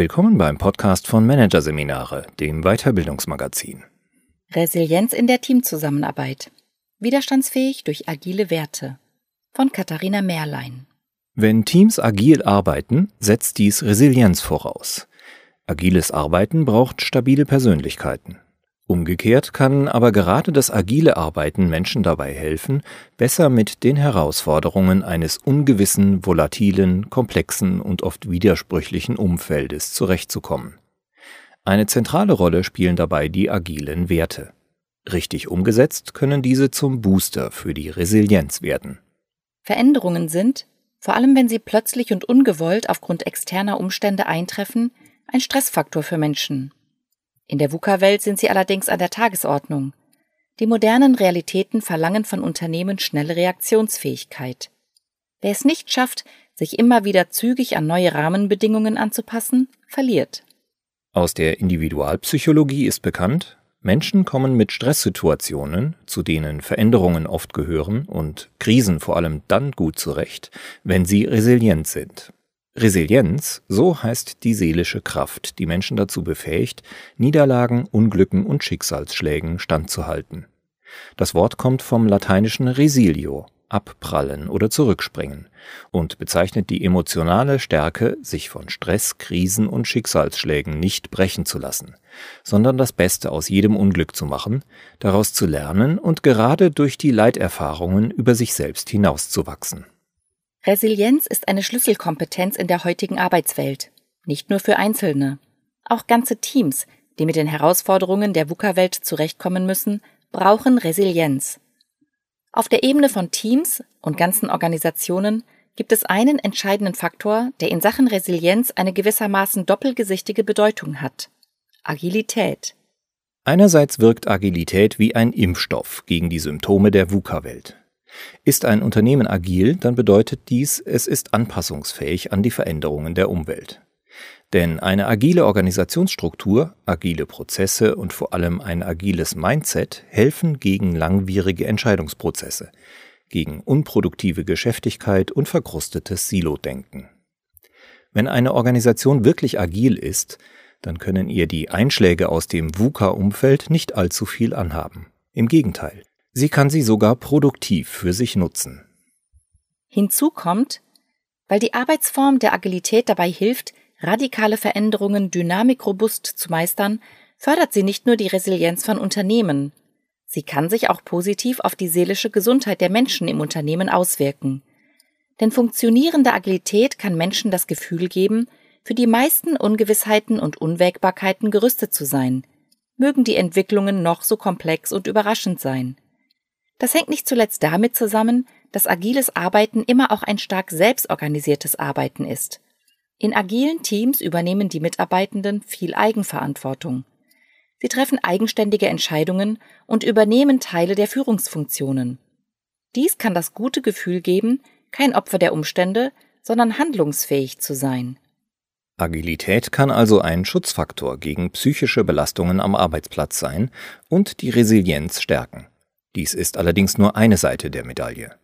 Willkommen beim Podcast von Managerseminare, dem Weiterbildungsmagazin. Resilienz in der Teamzusammenarbeit. Widerstandsfähig durch agile Werte. Von Katharina Mehrlein. Wenn Teams agil arbeiten, setzt dies Resilienz voraus. Agiles Arbeiten braucht stabile Persönlichkeiten. Umgekehrt kann aber gerade das agile Arbeiten Menschen dabei helfen, besser mit den Herausforderungen eines ungewissen, volatilen, komplexen und oft widersprüchlichen Umfeldes zurechtzukommen. Eine zentrale Rolle spielen dabei die agilen Werte. Richtig umgesetzt können diese zum Booster für die Resilienz werden. Veränderungen sind, vor allem wenn sie plötzlich und ungewollt aufgrund externer Umstände eintreffen, ein Stressfaktor für Menschen. In der VUCA-Welt sind sie allerdings an der Tagesordnung. Die modernen Realitäten verlangen von Unternehmen schnelle Reaktionsfähigkeit. Wer es nicht schafft, sich immer wieder zügig an neue Rahmenbedingungen anzupassen, verliert. Aus der Individualpsychologie ist bekannt, Menschen kommen mit Stresssituationen, zu denen Veränderungen oft gehören und Krisen vor allem dann gut zurecht, wenn sie resilient sind. Resilienz, so heißt die seelische Kraft, die Menschen dazu befähigt, Niederlagen, Unglücken und Schicksalsschlägen standzuhalten. Das Wort kommt vom lateinischen resilio, abprallen oder zurückspringen, und bezeichnet die emotionale Stärke, sich von Stress, Krisen und Schicksalsschlägen nicht brechen zu lassen, sondern das Beste aus jedem Unglück zu machen, daraus zu lernen und gerade durch die Leiterfahrungen über sich selbst hinauszuwachsen. Resilienz ist eine Schlüsselkompetenz in der heutigen Arbeitswelt. Nicht nur für Einzelne. Auch ganze Teams, die mit den Herausforderungen der VUCA-Welt zurechtkommen müssen, brauchen Resilienz. Auf der Ebene von Teams und ganzen Organisationen gibt es einen entscheidenden Faktor, der in Sachen Resilienz eine gewissermaßen doppelgesichtige Bedeutung hat. Agilität. Einerseits wirkt Agilität wie ein Impfstoff gegen die Symptome der VUCA-Welt. Ist ein Unternehmen agil, dann bedeutet dies, es ist anpassungsfähig an die Veränderungen der Umwelt. Denn eine agile Organisationsstruktur, agile Prozesse und vor allem ein agiles Mindset helfen gegen langwierige Entscheidungsprozesse, gegen unproduktive Geschäftigkeit und verkrustetes Silo-Denken. Wenn eine Organisation wirklich agil ist, dann können ihr die Einschläge aus dem VUCA-Umfeld nicht allzu viel anhaben. Im Gegenteil, Sie kann sie sogar produktiv für sich nutzen. Hinzu kommt, weil die Arbeitsform der Agilität dabei hilft, radikale Veränderungen dynamikrobust zu meistern, fördert sie nicht nur die Resilienz von Unternehmen, sie kann sich auch positiv auf die seelische Gesundheit der Menschen im Unternehmen auswirken. Denn funktionierende Agilität kann Menschen das Gefühl geben, für die meisten Ungewissheiten und Unwägbarkeiten gerüstet zu sein, mögen die Entwicklungen noch so komplex und überraschend sein. Das hängt nicht zuletzt damit zusammen, dass agiles Arbeiten immer auch ein stark selbstorganisiertes Arbeiten ist. In agilen Teams übernehmen die Mitarbeitenden viel Eigenverantwortung. Sie treffen eigenständige Entscheidungen und übernehmen Teile der Führungsfunktionen. Dies kann das gute Gefühl geben, kein Opfer der Umstände, sondern handlungsfähig zu sein. Agilität kann also ein Schutzfaktor gegen psychische Belastungen am Arbeitsplatz sein und die Resilienz stärken. Dies ist allerdings nur eine Seite der Medaille.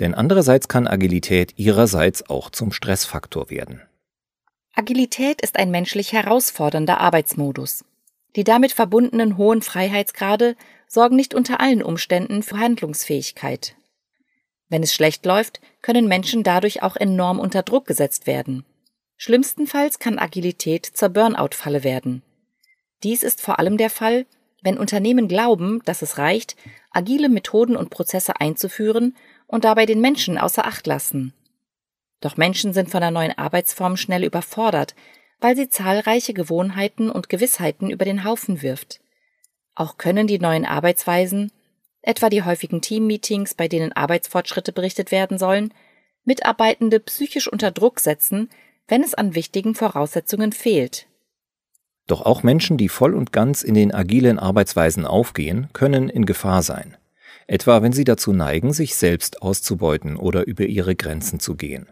Denn andererseits kann Agilität ihrerseits auch zum Stressfaktor werden. Agilität ist ein menschlich herausfordernder Arbeitsmodus. Die damit verbundenen hohen Freiheitsgrade sorgen nicht unter allen Umständen für Handlungsfähigkeit. Wenn es schlecht läuft, können Menschen dadurch auch enorm unter Druck gesetzt werden. Schlimmstenfalls kann Agilität zur Burnout-Falle werden. Dies ist vor allem der Fall, wenn Unternehmen glauben, dass es reicht, agile Methoden und Prozesse einzuführen und dabei den Menschen außer Acht lassen. Doch Menschen sind von der neuen Arbeitsform schnell überfordert, weil sie zahlreiche Gewohnheiten und Gewissheiten über den Haufen wirft. Auch können die neuen Arbeitsweisen, etwa die häufigen Teammeetings, bei denen Arbeitsfortschritte berichtet werden sollen, Mitarbeitende psychisch unter Druck setzen, wenn es an wichtigen Voraussetzungen fehlt. Doch auch Menschen, die voll und ganz in den agilen Arbeitsweisen aufgehen, können in Gefahr sein. Etwa wenn sie dazu neigen, sich selbst auszubeuten oder über ihre Grenzen zu gehen.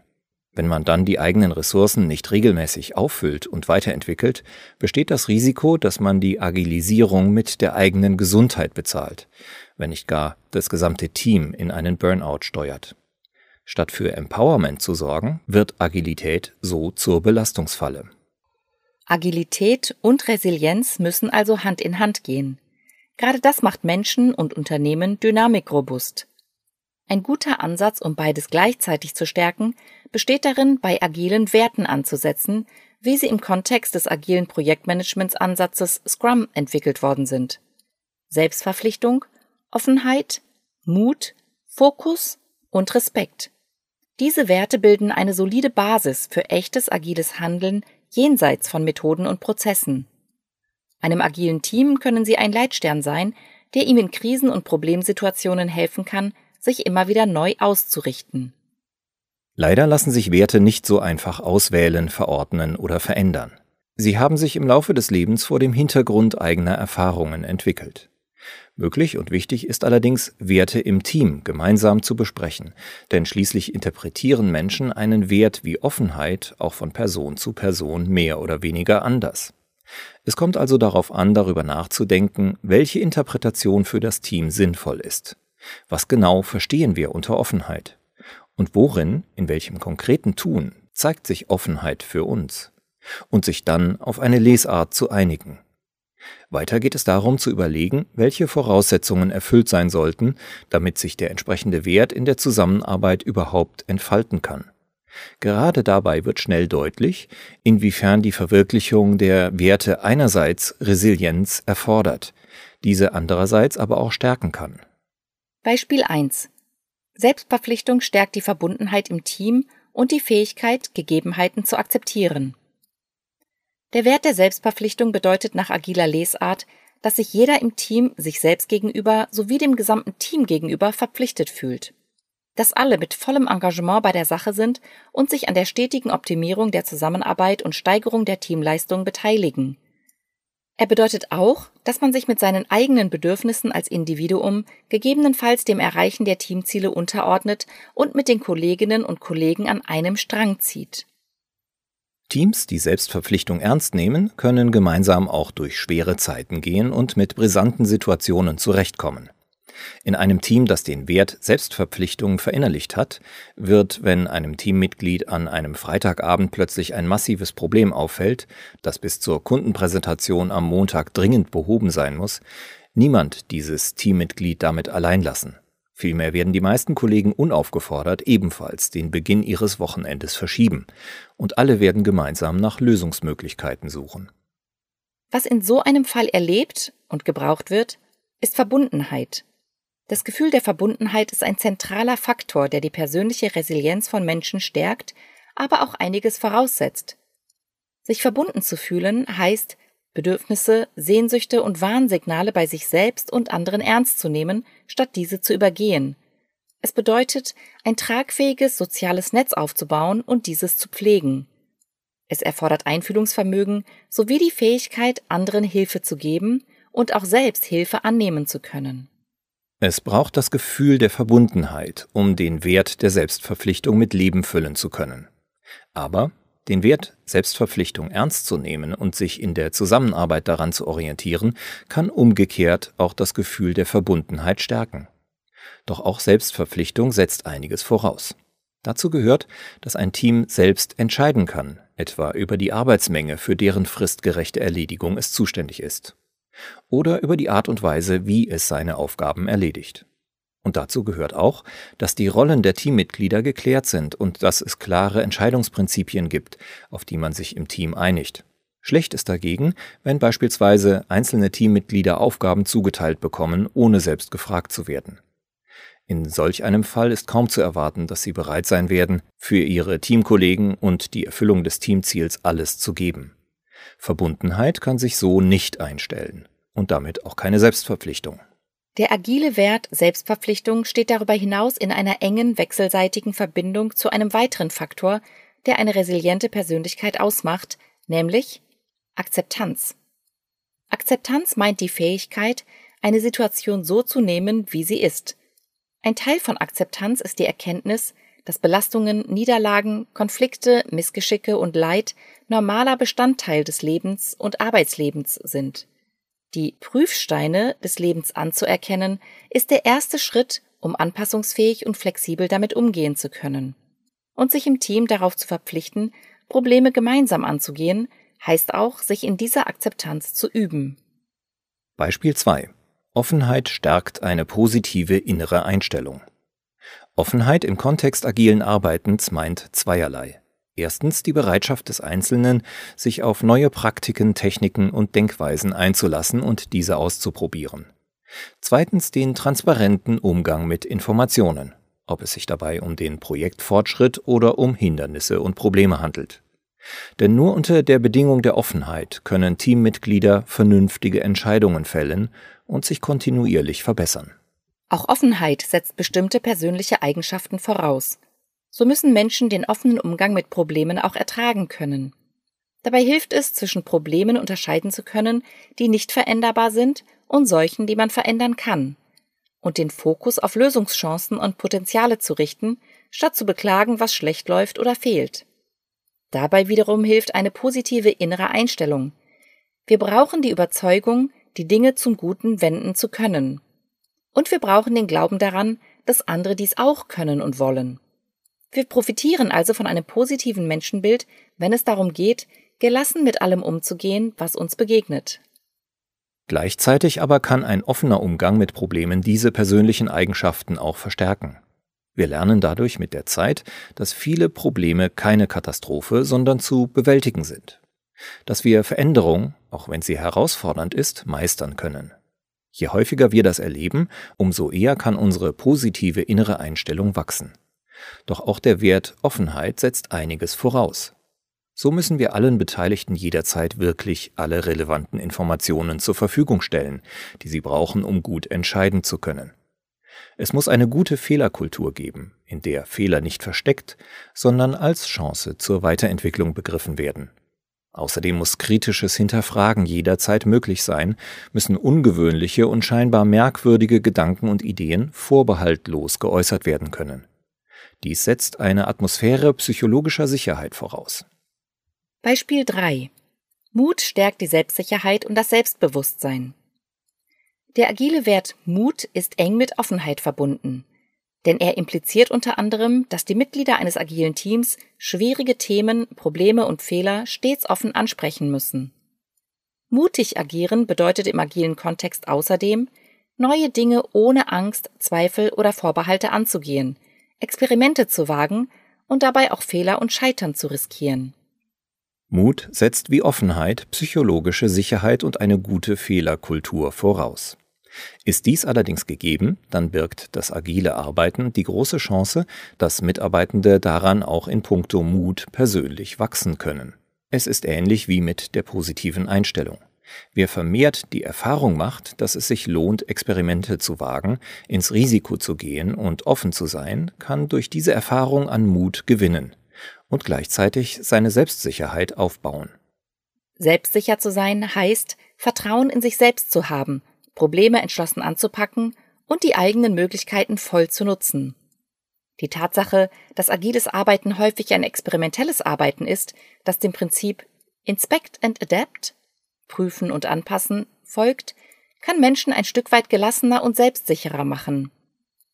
Wenn man dann die eigenen Ressourcen nicht regelmäßig auffüllt und weiterentwickelt, besteht das Risiko, dass man die Agilisierung mit der eigenen Gesundheit bezahlt, wenn nicht gar das gesamte Team in einen Burnout steuert. Statt für Empowerment zu sorgen, wird Agilität so zur Belastungsfalle. Agilität und Resilienz müssen also Hand in Hand gehen. Gerade das macht Menschen und Unternehmen dynamikrobust. Ein guter Ansatz, um beides gleichzeitig zu stärken, besteht darin, bei agilen Werten anzusetzen, wie sie im Kontext des agilen Projektmanagementsansatzes Scrum entwickelt worden sind. Selbstverpflichtung, Offenheit, Mut, Fokus und Respekt. Diese Werte bilden eine solide Basis für echtes agiles Handeln jenseits von Methoden und Prozessen. Einem agilen Team können sie ein Leitstern sein, der ihm in Krisen und Problemsituationen helfen kann, sich immer wieder neu auszurichten. Leider lassen sich Werte nicht so einfach auswählen, verordnen oder verändern. Sie haben sich im Laufe des Lebens vor dem Hintergrund eigener Erfahrungen entwickelt. Möglich und wichtig ist allerdings, Werte im Team gemeinsam zu besprechen, denn schließlich interpretieren Menschen einen Wert wie Offenheit auch von Person zu Person mehr oder weniger anders. Es kommt also darauf an, darüber nachzudenken, welche Interpretation für das Team sinnvoll ist. Was genau verstehen wir unter Offenheit? Und worin, in welchem konkreten Tun, zeigt sich Offenheit für uns? Und sich dann auf eine Lesart zu einigen. Weiter geht es darum zu überlegen, welche Voraussetzungen erfüllt sein sollten, damit sich der entsprechende Wert in der Zusammenarbeit überhaupt entfalten kann. Gerade dabei wird schnell deutlich, inwiefern die Verwirklichung der Werte einerseits Resilienz erfordert, diese andererseits aber auch stärken kann. Beispiel 1. Selbstverpflichtung stärkt die Verbundenheit im Team und die Fähigkeit, Gegebenheiten zu akzeptieren. Der Wert der Selbstverpflichtung bedeutet nach agiler Lesart, dass sich jeder im Team sich selbst gegenüber sowie dem gesamten Team gegenüber verpflichtet fühlt. Dass alle mit vollem Engagement bei der Sache sind und sich an der stetigen Optimierung der Zusammenarbeit und Steigerung der Teamleistung beteiligen. Er bedeutet auch, dass man sich mit seinen eigenen Bedürfnissen als Individuum gegebenenfalls dem Erreichen der Teamziele unterordnet und mit den Kolleginnen und Kollegen an einem Strang zieht. Teams, die Selbstverpflichtung ernst nehmen, können gemeinsam auch durch schwere Zeiten gehen und mit brisanten Situationen zurechtkommen. In einem Team, das den Wert Selbstverpflichtung verinnerlicht hat, wird, wenn einem Teammitglied an einem Freitagabend plötzlich ein massives Problem auffällt, das bis zur Kundenpräsentation am Montag dringend behoben sein muss, niemand dieses Teammitglied damit allein lassen. Vielmehr werden die meisten Kollegen unaufgefordert ebenfalls den Beginn ihres Wochenendes verschieben, und alle werden gemeinsam nach Lösungsmöglichkeiten suchen. Was in so einem Fall erlebt und gebraucht wird, ist Verbundenheit. Das Gefühl der Verbundenheit ist ein zentraler Faktor, der die persönliche Resilienz von Menschen stärkt, aber auch einiges voraussetzt. Sich verbunden zu fühlen heißt, Bedürfnisse, Sehnsüchte und Warnsignale bei sich selbst und anderen ernst zu nehmen, statt diese zu übergehen. Es bedeutet, ein tragfähiges soziales Netz aufzubauen und dieses zu pflegen. Es erfordert Einfühlungsvermögen sowie die Fähigkeit, anderen Hilfe zu geben und auch selbst Hilfe annehmen zu können. Es braucht das Gefühl der Verbundenheit, um den Wert der Selbstverpflichtung mit Leben füllen zu können. Aber den Wert Selbstverpflichtung ernst zu nehmen und sich in der Zusammenarbeit daran zu orientieren, kann umgekehrt auch das Gefühl der Verbundenheit stärken. Doch auch Selbstverpflichtung setzt einiges voraus. Dazu gehört, dass ein Team selbst entscheiden kann, etwa über die Arbeitsmenge, für deren fristgerechte Erledigung es zuständig ist. Oder über die Art und Weise, wie es seine Aufgaben erledigt. Und dazu gehört auch, dass die Rollen der Teammitglieder geklärt sind und dass es klare Entscheidungsprinzipien gibt, auf die man sich im Team einigt. Schlecht ist dagegen, wenn beispielsweise einzelne Teammitglieder Aufgaben zugeteilt bekommen, ohne selbst gefragt zu werden. In solch einem Fall ist kaum zu erwarten, dass sie bereit sein werden, für ihre Teamkollegen und die Erfüllung des Teamziels alles zu geben. Verbundenheit kann sich so nicht einstellen und damit auch keine Selbstverpflichtung. Der agile Wert Selbstverpflichtung steht darüber hinaus in einer engen wechselseitigen Verbindung zu einem weiteren Faktor, der eine resiliente Persönlichkeit ausmacht, nämlich Akzeptanz. Akzeptanz meint die Fähigkeit, eine Situation so zu nehmen, wie sie ist. Ein Teil von Akzeptanz ist die Erkenntnis, dass Belastungen, Niederlagen, Konflikte, Missgeschicke und Leid normaler Bestandteil des Lebens und Arbeitslebens sind. Die Prüfsteine des Lebens anzuerkennen, ist der erste Schritt, um anpassungsfähig und flexibel damit umgehen zu können. Und sich im Team darauf zu verpflichten, Probleme gemeinsam anzugehen, heißt auch, sich in dieser Akzeptanz zu üben. Beispiel 2. Offenheit stärkt eine positive innere Einstellung. Offenheit im Kontext agilen Arbeitens meint zweierlei. Erstens die Bereitschaft des Einzelnen, sich auf neue Praktiken, Techniken und Denkweisen einzulassen und diese auszuprobieren. Zweitens den transparenten Umgang mit Informationen, ob es sich dabei um den Projektfortschritt oder um Hindernisse und Probleme handelt. Denn nur unter der Bedingung der Offenheit können Teammitglieder vernünftige Entscheidungen fällen und sich kontinuierlich verbessern. Auch Offenheit setzt bestimmte persönliche Eigenschaften voraus. So müssen Menschen den offenen Umgang mit Problemen auch ertragen können. Dabei hilft es, zwischen Problemen unterscheiden zu können, die nicht veränderbar sind, und solchen, die man verändern kann, und den Fokus auf Lösungschancen und Potenziale zu richten, statt zu beklagen, was schlecht läuft oder fehlt. Dabei wiederum hilft eine positive innere Einstellung. Wir brauchen die Überzeugung, die Dinge zum Guten wenden zu können. Und wir brauchen den Glauben daran, dass andere dies auch können und wollen. Wir profitieren also von einem positiven Menschenbild, wenn es darum geht, gelassen mit allem umzugehen, was uns begegnet. Gleichzeitig aber kann ein offener Umgang mit Problemen diese persönlichen Eigenschaften auch verstärken. Wir lernen dadurch mit der Zeit, dass viele Probleme keine Katastrophe, sondern zu bewältigen sind. Dass wir Veränderung, auch wenn sie herausfordernd ist, meistern können. Je häufiger wir das erleben, umso eher kann unsere positive innere Einstellung wachsen. Doch auch der Wert Offenheit setzt einiges voraus. So müssen wir allen Beteiligten jederzeit wirklich alle relevanten Informationen zur Verfügung stellen, die sie brauchen, um gut entscheiden zu können. Es muss eine gute Fehlerkultur geben, in der Fehler nicht versteckt, sondern als Chance zur Weiterentwicklung begriffen werden Außerdem muss kritisches Hinterfragen jederzeit möglich sein, müssen ungewöhnliche und scheinbar merkwürdige Gedanken und Ideen vorbehaltlos geäußert werden können. Dies setzt eine Atmosphäre psychologischer Sicherheit voraus. Beispiel 3. Mut stärkt die Selbstsicherheit und das Selbstbewusstsein. Der agile Wert Mut ist eng mit Offenheit verbunden denn er impliziert unter anderem, dass die Mitglieder eines agilen Teams schwierige Themen, Probleme und Fehler stets offen ansprechen müssen. Mutig agieren bedeutet im agilen Kontext außerdem, neue Dinge ohne Angst, Zweifel oder Vorbehalte anzugehen, Experimente zu wagen und dabei auch Fehler und Scheitern zu riskieren. Mut setzt wie Offenheit psychologische Sicherheit und eine gute Fehlerkultur voraus. Ist dies allerdings gegeben, dann birgt das agile Arbeiten die große Chance, dass Mitarbeitende daran auch in puncto Mut persönlich wachsen können. Es ist ähnlich wie mit der positiven Einstellung. Wer vermehrt die Erfahrung macht, dass es sich lohnt, Experimente zu wagen, ins Risiko zu gehen und offen zu sein, kann durch diese Erfahrung an Mut gewinnen und gleichzeitig seine Selbstsicherheit aufbauen. Selbstsicher zu sein heißt, Vertrauen in sich selbst zu haben Probleme entschlossen anzupacken und die eigenen Möglichkeiten voll zu nutzen. Die Tatsache, dass agiles Arbeiten häufig ein experimentelles Arbeiten ist, das dem Prinzip Inspect and Adapt, prüfen und anpassen, folgt, kann Menschen ein Stück weit gelassener und selbstsicherer machen.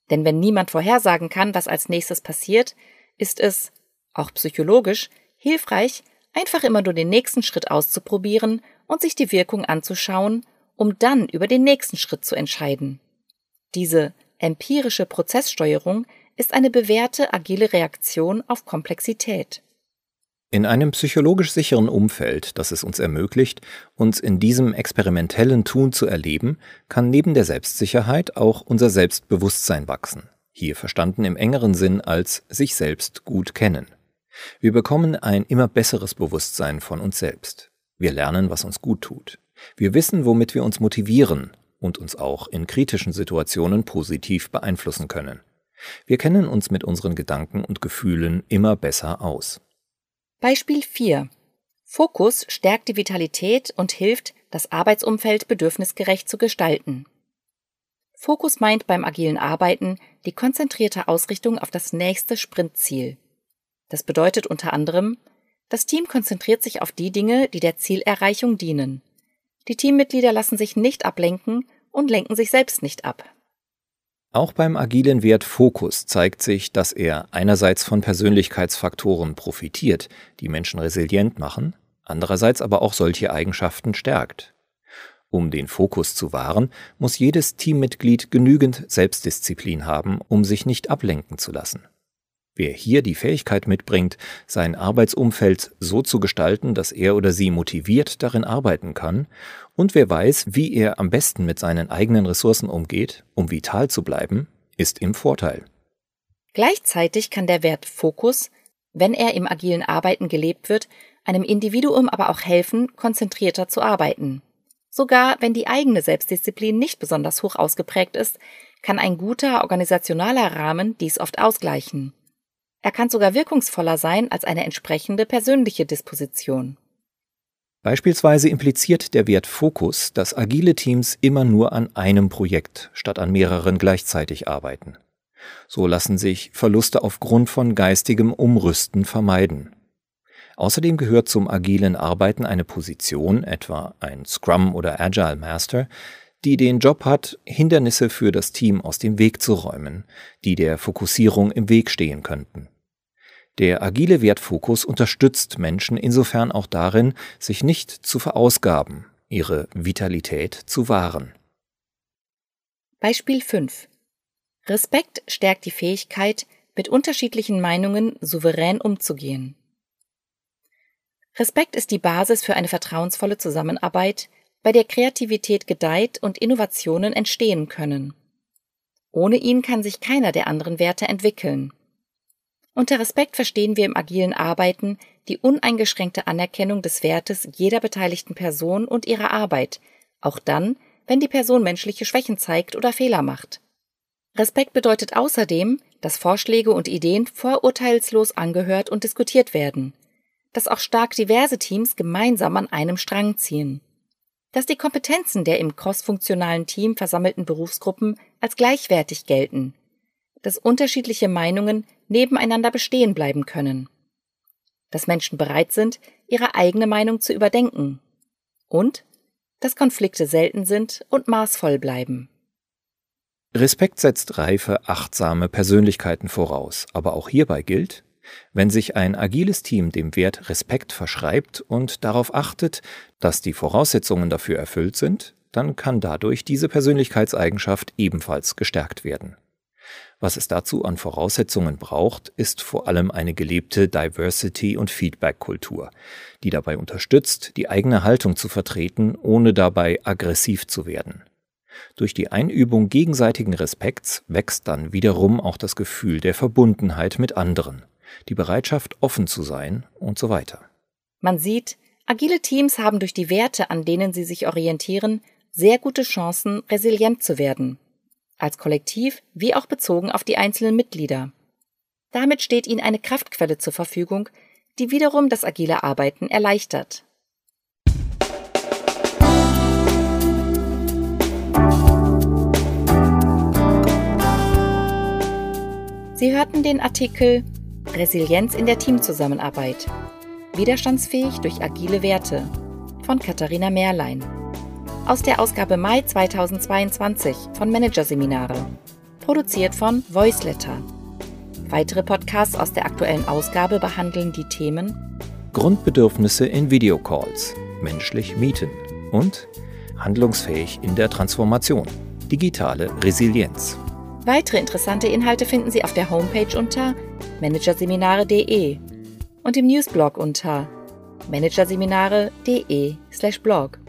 Denn wenn niemand vorhersagen kann, was als nächstes passiert, ist es, auch psychologisch, hilfreich, einfach immer nur den nächsten Schritt auszuprobieren und sich die Wirkung anzuschauen um dann über den nächsten Schritt zu entscheiden. Diese empirische Prozesssteuerung ist eine bewährte agile Reaktion auf Komplexität. In einem psychologisch sicheren Umfeld, das es uns ermöglicht, uns in diesem experimentellen Tun zu erleben, kann neben der Selbstsicherheit auch unser Selbstbewusstsein wachsen, hier verstanden im engeren Sinn als sich selbst gut kennen. Wir bekommen ein immer besseres Bewusstsein von uns selbst. Wir lernen, was uns gut tut. Wir wissen, womit wir uns motivieren und uns auch in kritischen Situationen positiv beeinflussen können. Wir kennen uns mit unseren Gedanken und Gefühlen immer besser aus. Beispiel 4. Fokus stärkt die Vitalität und hilft, das Arbeitsumfeld bedürfnisgerecht zu gestalten. Fokus meint beim agilen Arbeiten die konzentrierte Ausrichtung auf das nächste Sprintziel. Das bedeutet unter anderem, das Team konzentriert sich auf die Dinge, die der Zielerreichung dienen. Die Teammitglieder lassen sich nicht ablenken und lenken sich selbst nicht ab. Auch beim agilen Wert Fokus zeigt sich, dass er einerseits von Persönlichkeitsfaktoren profitiert, die Menschen resilient machen, andererseits aber auch solche Eigenschaften stärkt. Um den Fokus zu wahren, muss jedes Teammitglied genügend Selbstdisziplin haben, um sich nicht ablenken zu lassen. Wer hier die Fähigkeit mitbringt, sein Arbeitsumfeld so zu gestalten, dass er oder sie motiviert darin arbeiten kann, und wer weiß, wie er am besten mit seinen eigenen Ressourcen umgeht, um vital zu bleiben, ist im Vorteil. Gleichzeitig kann der Wert Fokus, wenn er im agilen Arbeiten gelebt wird, einem Individuum aber auch helfen, konzentrierter zu arbeiten. Sogar wenn die eigene Selbstdisziplin nicht besonders hoch ausgeprägt ist, kann ein guter organisationaler Rahmen dies oft ausgleichen. Er kann sogar wirkungsvoller sein als eine entsprechende persönliche Disposition. Beispielsweise impliziert der Wert Fokus, dass agile Teams immer nur an einem Projekt statt an mehreren gleichzeitig arbeiten. So lassen sich Verluste aufgrund von geistigem Umrüsten vermeiden. Außerdem gehört zum agilen Arbeiten eine Position, etwa ein Scrum oder Agile Master, die den Job hat, Hindernisse für das Team aus dem Weg zu räumen, die der Fokussierung im Weg stehen könnten. Der agile Wertfokus unterstützt Menschen insofern auch darin, sich nicht zu verausgaben, ihre Vitalität zu wahren. Beispiel 5. Respekt stärkt die Fähigkeit, mit unterschiedlichen Meinungen souverän umzugehen. Respekt ist die Basis für eine vertrauensvolle Zusammenarbeit, bei der Kreativität gedeiht und Innovationen entstehen können. Ohne ihn kann sich keiner der anderen Werte entwickeln. Unter Respekt verstehen wir im agilen Arbeiten die uneingeschränkte Anerkennung des Wertes jeder beteiligten Person und ihrer Arbeit, auch dann, wenn die Person menschliche Schwächen zeigt oder Fehler macht. Respekt bedeutet außerdem, dass Vorschläge und Ideen vorurteilslos angehört und diskutiert werden, dass auch stark diverse Teams gemeinsam an einem Strang ziehen, dass die Kompetenzen der im crossfunktionalen Team versammelten Berufsgruppen als gleichwertig gelten, dass unterschiedliche Meinungen nebeneinander bestehen bleiben können, dass Menschen bereit sind, ihre eigene Meinung zu überdenken und dass Konflikte selten sind und maßvoll bleiben. Respekt setzt reife, achtsame Persönlichkeiten voraus, aber auch hierbei gilt, wenn sich ein agiles Team dem Wert Respekt verschreibt und darauf achtet, dass die Voraussetzungen dafür erfüllt sind, dann kann dadurch diese Persönlichkeitseigenschaft ebenfalls gestärkt werden. Was es dazu an Voraussetzungen braucht, ist vor allem eine gelebte Diversity- und Feedback-Kultur, die dabei unterstützt, die eigene Haltung zu vertreten, ohne dabei aggressiv zu werden. Durch die Einübung gegenseitigen Respekts wächst dann wiederum auch das Gefühl der Verbundenheit mit anderen die Bereitschaft, offen zu sein und so weiter. Man sieht, agile Teams haben durch die Werte, an denen sie sich orientieren, sehr gute Chancen, resilient zu werden. Als Kollektiv wie auch bezogen auf die einzelnen Mitglieder. Damit steht ihnen eine Kraftquelle zur Verfügung, die wiederum das agile Arbeiten erleichtert. Sie hörten den Artikel Resilienz in der Teamzusammenarbeit. Widerstandsfähig durch agile Werte von Katharina Mehrlein. Aus der Ausgabe Mai 2022 von Managerseminare. Produziert von Voiceletter. Weitere Podcasts aus der aktuellen Ausgabe behandeln die Themen Grundbedürfnisse in Videocalls, menschlich mieten und handlungsfähig in der Transformation, digitale Resilienz. Weitere interessante Inhalte finden Sie auf der Homepage unter managerseminare.de und im Newsblog unter managerseminare.de/blog.